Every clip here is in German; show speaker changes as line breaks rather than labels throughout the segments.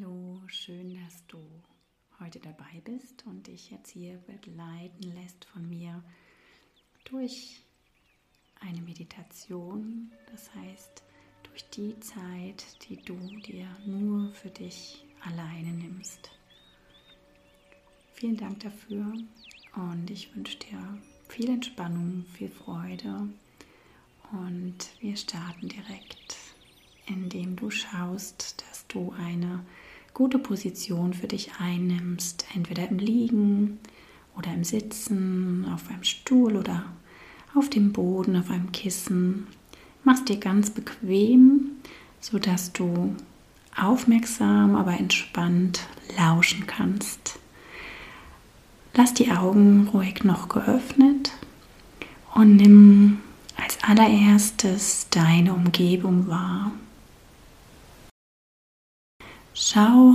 Hallo, schön, dass du heute dabei bist und dich jetzt hier begleiten lässt von mir durch eine Meditation. Das heißt, durch die Zeit, die du dir nur für dich alleine nimmst. Vielen Dank dafür und ich wünsche dir viel Entspannung, viel Freude und wir starten direkt, indem du schaust, dass du eine gute Position für dich einnimmst, entweder im Liegen oder im Sitzen, auf einem Stuhl oder auf dem Boden, auf einem Kissen. Machst dir ganz bequem, sodass du aufmerksam, aber entspannt lauschen kannst. Lass die Augen ruhig noch geöffnet und nimm als allererstes deine Umgebung wahr. Schau,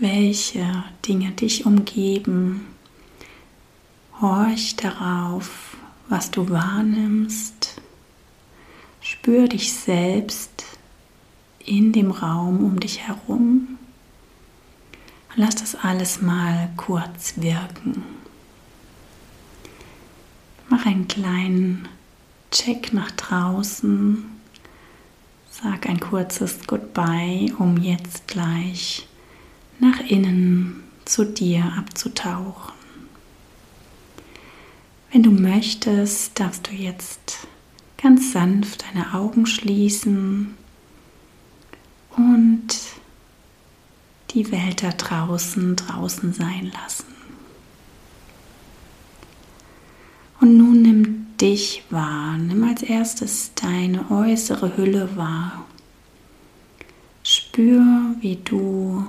welche Dinge dich umgeben. Horch darauf, was du wahrnimmst. Spür dich selbst in dem Raum um dich herum. Lass das alles mal kurz wirken. Mach einen kleinen Check nach draußen Sag ein kurzes Goodbye, um jetzt gleich nach innen zu dir abzutauchen. Wenn du möchtest, darfst du jetzt ganz sanft deine Augen schließen und die Welt da draußen draußen sein lassen. Und nun nimm dich wahr. Nimm als erstes deine äußere Hülle wahr. Spür, wie du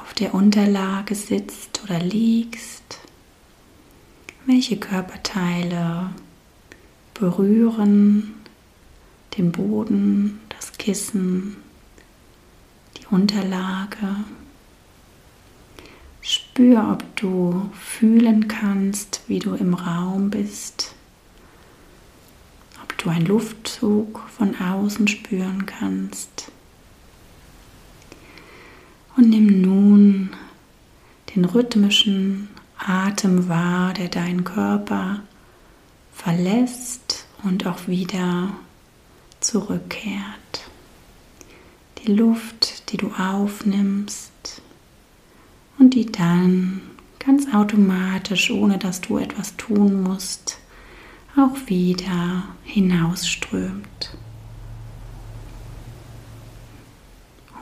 auf der Unterlage sitzt oder liegst. Welche Körperteile berühren den Boden, das Kissen, die Unterlage. Spür, ob du fühlen kannst, wie du im Raum bist. Ob du einen Luftzug von außen spüren kannst. Und nimm nun den rhythmischen Atem wahr, der deinen Körper verlässt und auch wieder zurückkehrt. Die Luft, die du aufnimmst, und die dann ganz automatisch, ohne dass du etwas tun musst, auch wieder hinausströmt.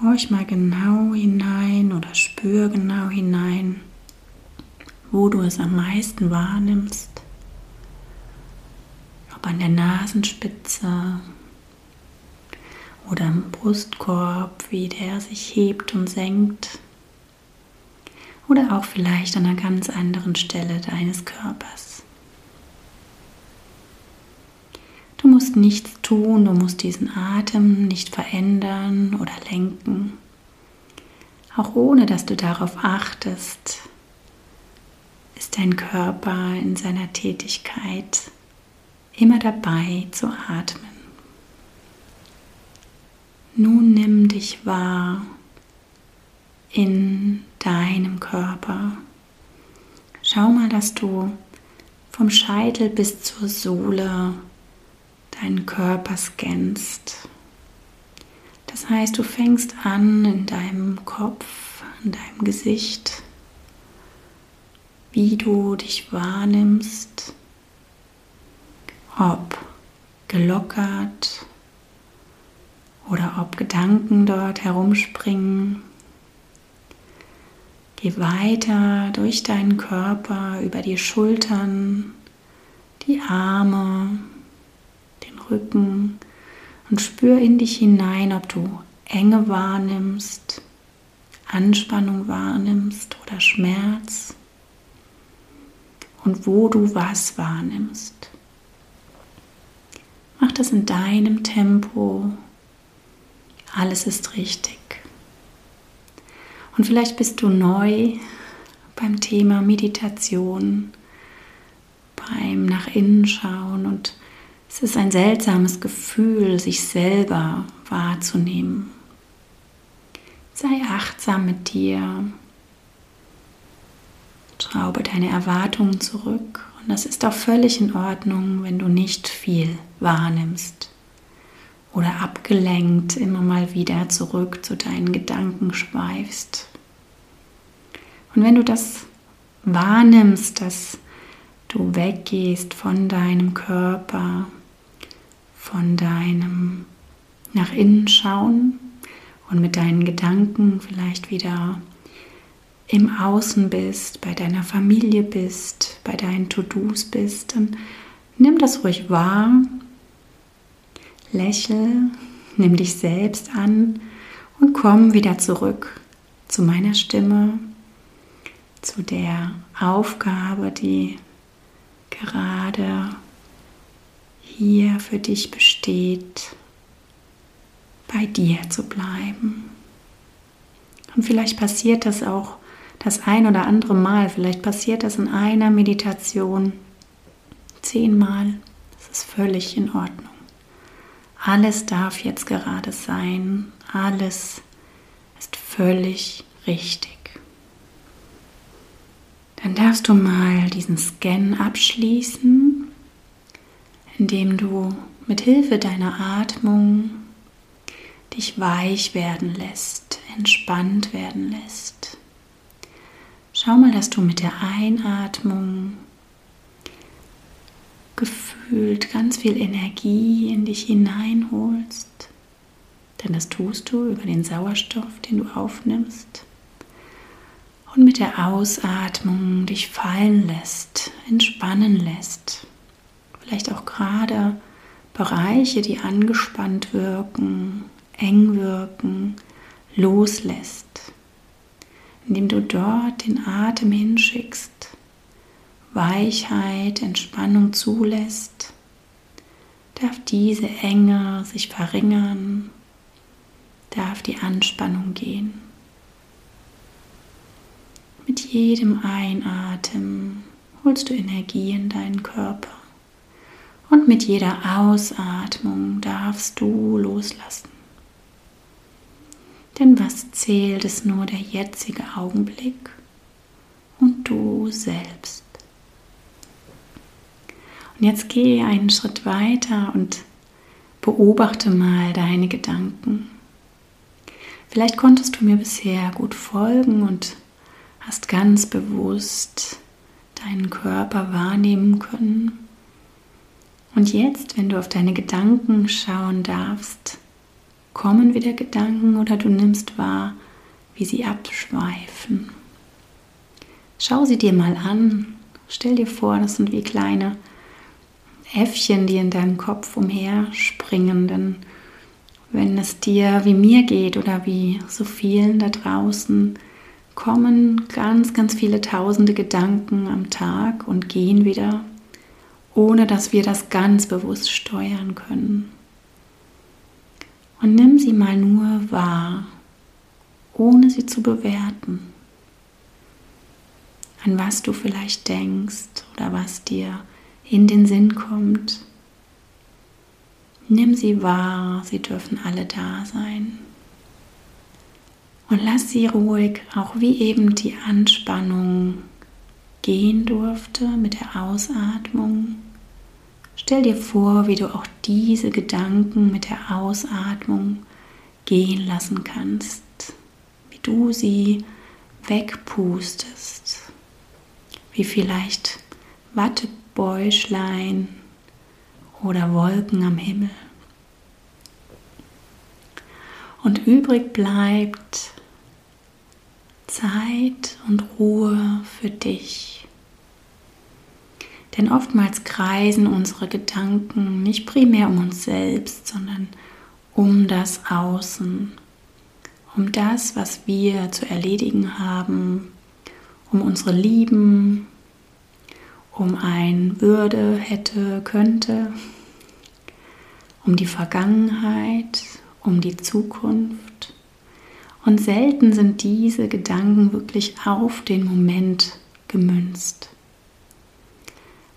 Horch mal genau hinein oder spür genau hinein, wo du es am meisten wahrnimmst. Ob an der Nasenspitze oder im Brustkorb, wie der sich hebt und senkt oder auch vielleicht an einer ganz anderen Stelle deines Körpers. Du musst nichts tun, du musst diesen Atem nicht verändern oder lenken, auch ohne dass du darauf achtest, ist dein Körper in seiner Tätigkeit immer dabei zu atmen. Nun nimm dich wahr in deinem Körper. Schau mal, dass du vom Scheitel bis zur Sohle deinen Körper scannst. Das heißt, du fängst an in deinem Kopf, in deinem Gesicht, wie du dich wahrnimmst, ob gelockert oder ob Gedanken dort herumspringen. Geh weiter durch deinen Körper, über die Schultern, die Arme, den Rücken und spür in dich hinein, ob du Enge wahrnimmst, Anspannung wahrnimmst oder Schmerz und wo du was wahrnimmst. Mach das in deinem Tempo. Alles ist richtig. Und vielleicht bist du neu beim Thema Meditation, beim Nach innen schauen und es ist ein seltsames Gefühl, sich selber wahrzunehmen. Sei achtsam mit dir. Schraube deine Erwartungen zurück. Und das ist auch völlig in Ordnung, wenn du nicht viel wahrnimmst oder abgelenkt immer mal wieder zurück zu deinen Gedanken schweifst. Und wenn du das wahrnimmst, dass du weggehst von deinem Körper, von deinem nach innen schauen und mit deinen Gedanken vielleicht wieder im Außen bist, bei deiner Familie bist, bei deinen To-Dos bist, dann nimm das ruhig wahr, lächel, nimm dich selbst an und komm wieder zurück zu meiner Stimme, zu der Aufgabe, die gerade hier für dich besteht, bei dir zu bleiben. Und vielleicht passiert das auch das ein oder andere Mal, vielleicht passiert das in einer Meditation zehnmal. Das ist völlig in Ordnung. Alles darf jetzt gerade sein. Alles ist völlig richtig. Dann darfst du mal diesen Scan abschließen, indem du mit Hilfe deiner Atmung dich weich werden lässt, entspannt werden lässt. Schau mal, dass du mit der Einatmung gefühlt ganz viel Energie in dich hineinholst. Denn das tust du über den Sauerstoff, den du aufnimmst. Und mit der Ausatmung dich fallen lässt, entspannen lässt. Vielleicht auch gerade Bereiche, die angespannt wirken, eng wirken, loslässt indem du dort den Atem hinschickst, Weichheit, Entspannung zulässt, darf diese Enge sich verringern, darf die Anspannung gehen. Mit jedem Einatmen holst du Energie in deinen Körper und mit jeder Ausatmung darfst du loslassen. Denn was zählt, ist nur der jetzige Augenblick und du selbst. Und jetzt gehe einen Schritt weiter und beobachte mal deine Gedanken. Vielleicht konntest du mir bisher gut folgen und hast ganz bewusst deinen Körper wahrnehmen können. Und jetzt, wenn du auf deine Gedanken schauen darfst, kommen wieder Gedanken oder du nimmst wahr, wie sie abschweifen. Schau sie dir mal an. Stell dir vor, das sind wie kleine Äffchen, die in deinem Kopf umherspringen. Denn wenn es dir wie mir geht oder wie so vielen da draußen, kommen ganz, ganz viele tausende Gedanken am Tag und gehen wieder, ohne dass wir das ganz bewusst steuern können. Und nimm sie mal nur wahr, ohne sie zu bewerten. An was du vielleicht denkst oder was dir in den Sinn kommt. Nimm sie wahr, sie dürfen alle da sein. Und lass sie ruhig, auch wie eben die Anspannung gehen durfte mit der Ausatmung. Stell dir vor, wie du auch diese Gedanken mit der Ausatmung gehen lassen kannst, wie du sie wegpustest, wie vielleicht Wattebäuschlein oder Wolken am Himmel. Und übrig bleibt Zeit und Ruhe für dich. Denn oftmals kreisen unsere Gedanken nicht primär um uns selbst, sondern um das Außen, um das, was wir zu erledigen haben, um unsere Lieben, um ein Würde, hätte, könnte, um die Vergangenheit, um die Zukunft. Und selten sind diese Gedanken wirklich auf den Moment gemünzt.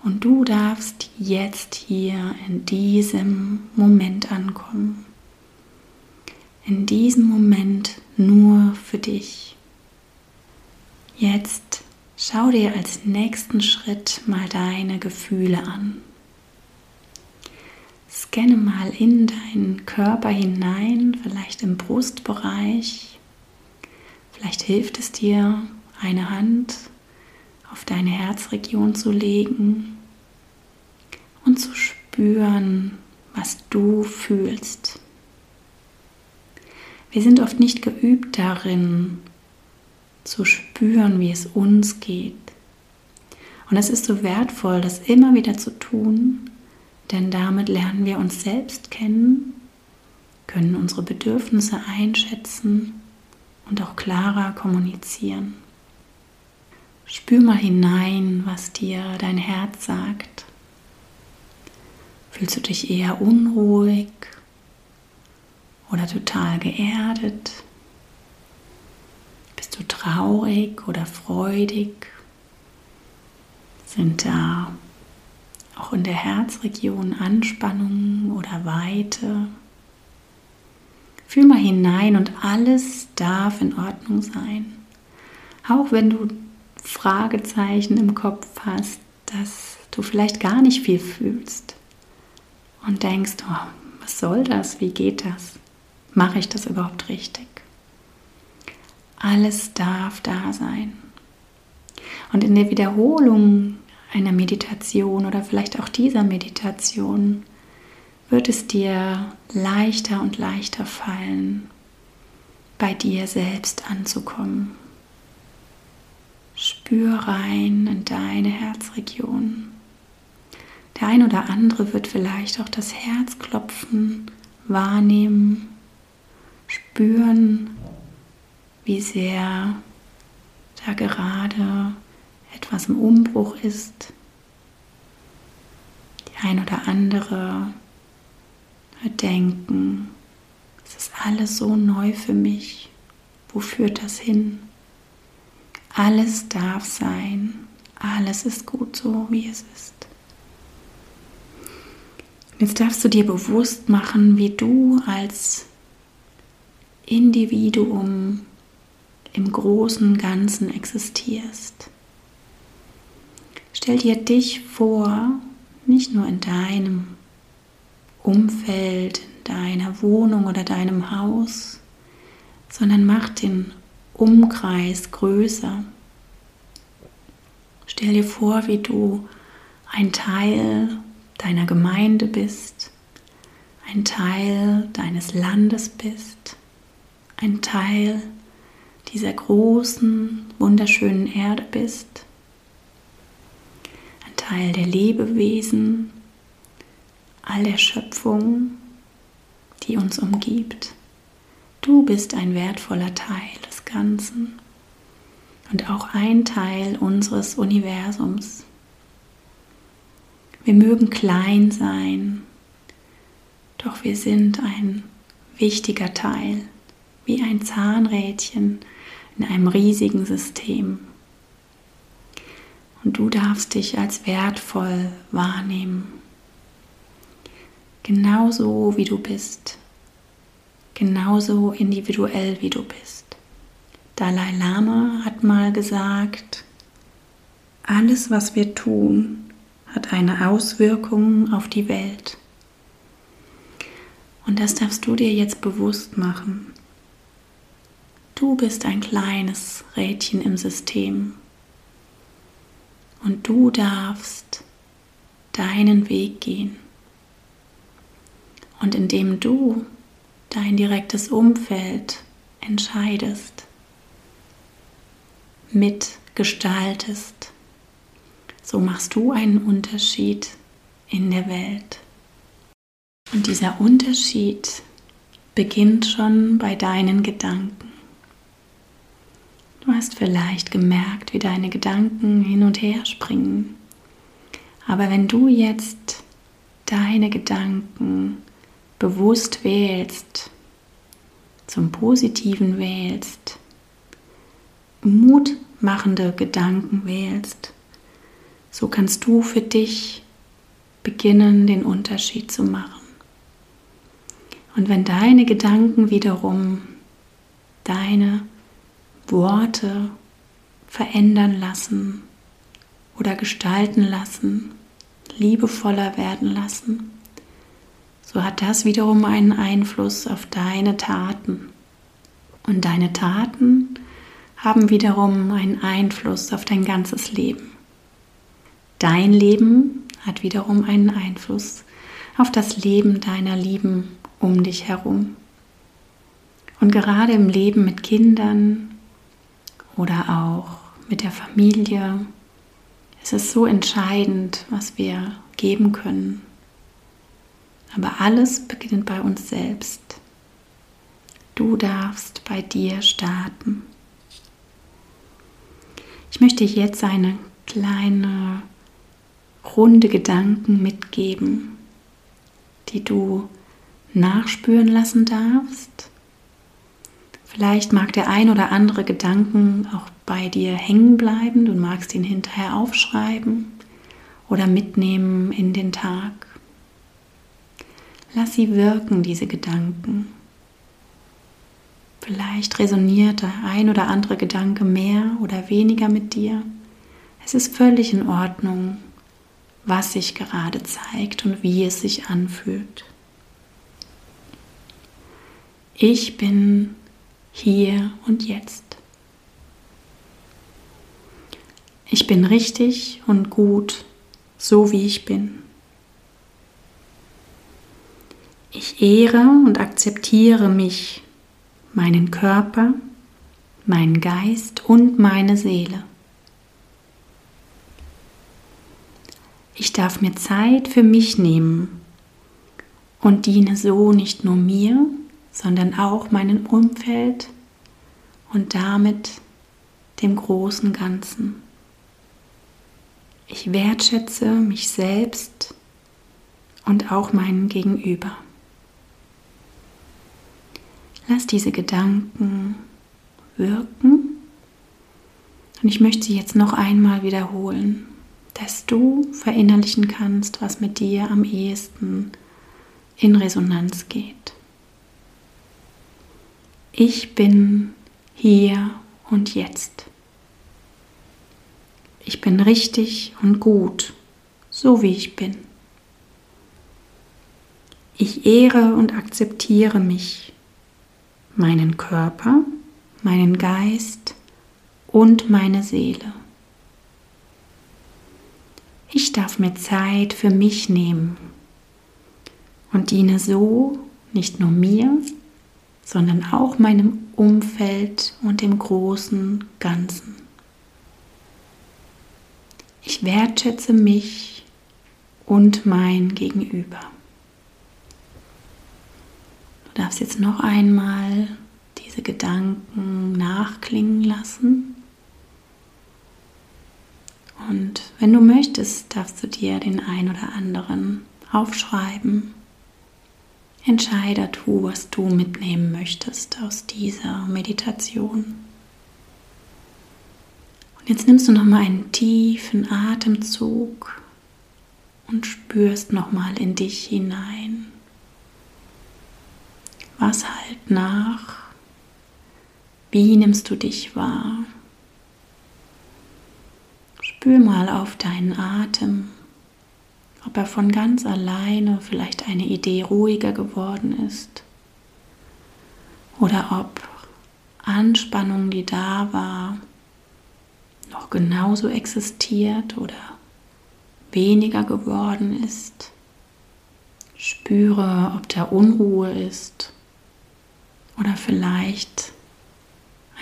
Und du darfst jetzt hier in diesem Moment ankommen. in diesem Moment nur für dich. Jetzt schau dir als nächsten Schritt mal deine Gefühle an. Scanne mal in deinen Körper hinein, vielleicht im Brustbereich. Vielleicht hilft es dir, eine Hand auf deine Herzregion zu legen und zu spüren, was du fühlst. Wir sind oft nicht geübt darin, zu spüren, wie es uns geht. Und es ist so wertvoll, das immer wieder zu tun, denn damit lernen wir uns selbst kennen, können unsere Bedürfnisse einschätzen und auch klarer kommunizieren. Spür mal hinein, was dir dein Herz sagt. Fühlst du dich eher unruhig oder total geerdet? Du traurig oder freudig? Sind da auch in der Herzregion Anspannung oder Weite? Fühl mal hinein und alles darf in Ordnung sein. Auch wenn du Fragezeichen im Kopf hast, dass du vielleicht gar nicht viel fühlst und denkst, oh, was soll das? Wie geht das? Mache ich das überhaupt richtig? Alles darf da sein. Und in der Wiederholung einer Meditation oder vielleicht auch dieser Meditation wird es dir leichter und leichter fallen, bei dir selbst anzukommen. Spür rein in deine Herzregion. Der ein oder andere wird vielleicht auch das Herzklopfen wahrnehmen, spüren, wie sehr da gerade etwas im Umbruch ist. Die ein oder andere wird denken, es ist alles so neu für mich. Wo führt das hin? Alles darf sein. Alles ist gut so, wie es ist. Jetzt darfst du dir bewusst machen, wie du als Individuum im großen Ganzen existierst. Stell dir dich vor, nicht nur in deinem Umfeld, in deiner Wohnung oder deinem Haus, sondern mach den Umkreis größer. Stell dir vor, wie du ein Teil deiner Gemeinde bist, ein Teil deines Landes bist, ein Teil dieser großen, wunderschönen Erde bist, ein Teil der Lebewesen, all der Schöpfung, die uns umgibt. Du bist ein wertvoller Teil des Ganzen und auch ein Teil unseres Universums. Wir mögen klein sein, doch wir sind ein wichtiger Teil, wie ein Zahnrädchen in einem riesigen System. Und du darfst dich als wertvoll wahrnehmen. Genauso wie du bist. Genauso individuell wie du bist. Dalai Lama hat mal gesagt, alles, was wir tun, hat eine Auswirkung auf die Welt. Und das darfst du dir jetzt bewusst machen. Du bist ein kleines Rädchen im System und du darfst deinen Weg gehen. Und indem du dein direktes Umfeld entscheidest, mitgestaltest, so machst du einen Unterschied in der Welt. Und dieser Unterschied beginnt schon bei deinen Gedanken. Du hast vielleicht gemerkt, wie deine Gedanken hin und her springen. Aber wenn du jetzt deine Gedanken bewusst wählst, zum Positiven wählst, mutmachende Gedanken wählst, so kannst du für dich beginnen, den Unterschied zu machen. Und wenn deine Gedanken wiederum deine Worte verändern lassen oder gestalten lassen, liebevoller werden lassen, so hat das wiederum einen Einfluss auf deine Taten. Und deine Taten haben wiederum einen Einfluss auf dein ganzes Leben. Dein Leben hat wiederum einen Einfluss auf das Leben deiner Lieben um dich herum. Und gerade im Leben mit Kindern oder auch mit der Familie ist es so entscheidend, was wir geben können. Aber alles beginnt bei uns selbst. Du darfst bei dir starten. Ich möchte jetzt eine kleine runde Gedanken mitgeben, die du nachspüren lassen darfst. Vielleicht mag der ein oder andere Gedanken auch bei dir hängen bleiben. Du magst ihn hinterher aufschreiben oder mitnehmen in den Tag. Lass sie wirken, diese Gedanken. Vielleicht resoniert der ein oder andere Gedanke mehr oder weniger mit dir. Es ist völlig in Ordnung, was sich gerade zeigt und wie es sich anfühlt. Ich bin hier und jetzt. Ich bin richtig und gut, so wie ich bin. Ich ehre und akzeptiere mich meinen Körper, meinen Geist und meine Seele. Ich darf mir Zeit für mich nehmen und diene so nicht nur mir, sondern auch meinem Umfeld und damit dem großen Ganzen. Ich wertschätze mich selbst und auch meinen Gegenüber. Lass diese Gedanken wirken. Und ich möchte sie jetzt noch einmal wiederholen, dass du verinnerlichen kannst, was mit dir am ehesten in Resonanz geht. Ich bin hier und jetzt. Ich bin richtig und gut, so wie ich bin. Ich ehre und akzeptiere mich meinen Körper, meinen Geist und meine Seele. Ich darf mir Zeit für mich nehmen und diene so nicht nur mir, sondern auch meinem Umfeld und dem großen Ganzen. Ich wertschätze mich und mein Gegenüber darfst jetzt noch einmal diese Gedanken nachklingen lassen. Und wenn du möchtest, darfst du dir den ein oder anderen aufschreiben. Entscheide du, was du mitnehmen möchtest aus dieser Meditation. Und jetzt nimmst du noch mal einen tiefen Atemzug und spürst noch mal in dich hinein. Was halt nach? Wie nimmst du dich wahr? Spür mal auf deinen Atem, ob er von ganz alleine vielleicht eine Idee ruhiger geworden ist oder ob Anspannung, die da war, noch genauso existiert oder weniger geworden ist. Spüre, ob da Unruhe ist oder vielleicht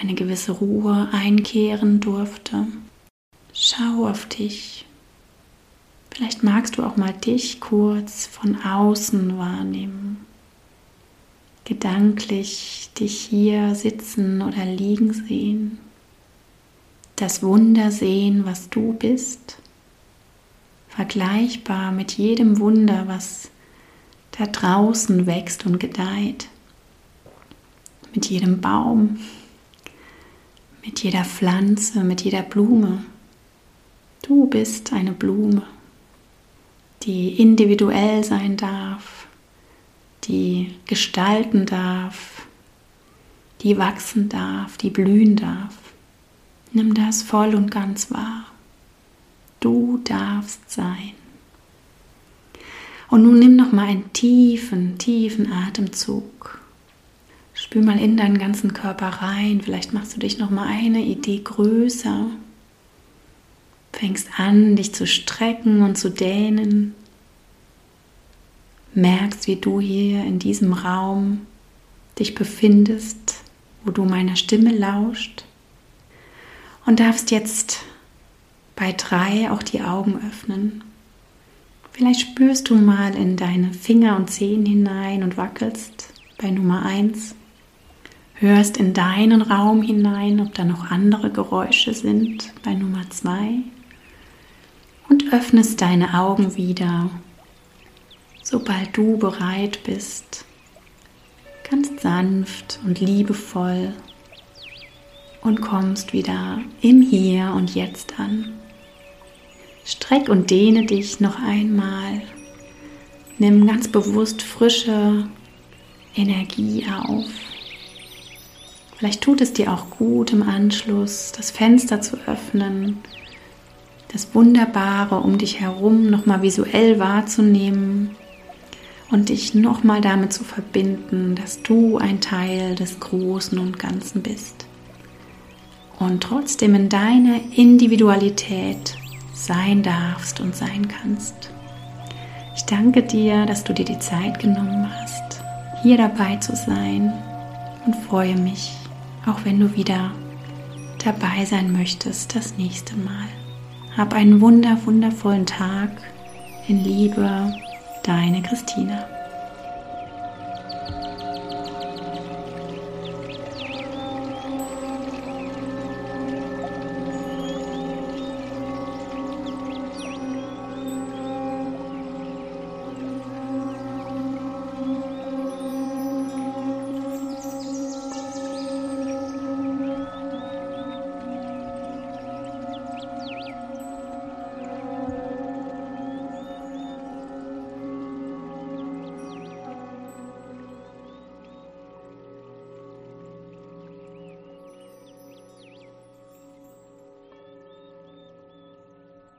eine gewisse Ruhe einkehren durfte. Schau auf dich. Vielleicht magst du auch mal dich kurz von außen wahrnehmen. Gedanklich dich hier sitzen oder liegen sehen. Das Wunder sehen, was du bist. Vergleichbar mit jedem Wunder, was da draußen wächst und gedeiht mit jedem Baum, mit jeder Pflanze, mit jeder Blume. Du bist eine Blume, die individuell sein darf, die gestalten darf, die wachsen darf, die blühen darf. Nimm das voll und ganz wahr. Du darfst sein. Und nun nimm noch mal einen tiefen, tiefen Atemzug. Spür mal in deinen ganzen Körper rein. Vielleicht machst du dich noch mal eine Idee größer. Fängst an, dich zu strecken und zu dehnen. Merkst, wie du hier in diesem Raum dich befindest, wo du meiner Stimme lauscht. Und darfst jetzt bei drei auch die Augen öffnen. Vielleicht spürst du mal in deine Finger und Zehen hinein und wackelst bei Nummer 1. Hörst in deinen Raum hinein, ob da noch andere Geräusche sind bei Nummer 2. Und öffnest deine Augen wieder, sobald du bereit bist, ganz sanft und liebevoll und kommst wieder im Hier und Jetzt an. Streck und dehne dich noch einmal. Nimm ganz bewusst frische Energie auf. Vielleicht tut es dir auch gut im Anschluss, das Fenster zu öffnen, das Wunderbare um dich herum nochmal visuell wahrzunehmen und dich nochmal damit zu verbinden, dass du ein Teil des Großen und Ganzen bist. Und trotzdem in deiner Individualität sein darfst und sein kannst. Ich danke dir, dass du dir die Zeit genommen hast, hier dabei zu sein und freue mich, auch wenn du wieder dabei sein möchtest das nächste Mal. Hab einen wunder, wundervollen Tag in Liebe, deine Christina.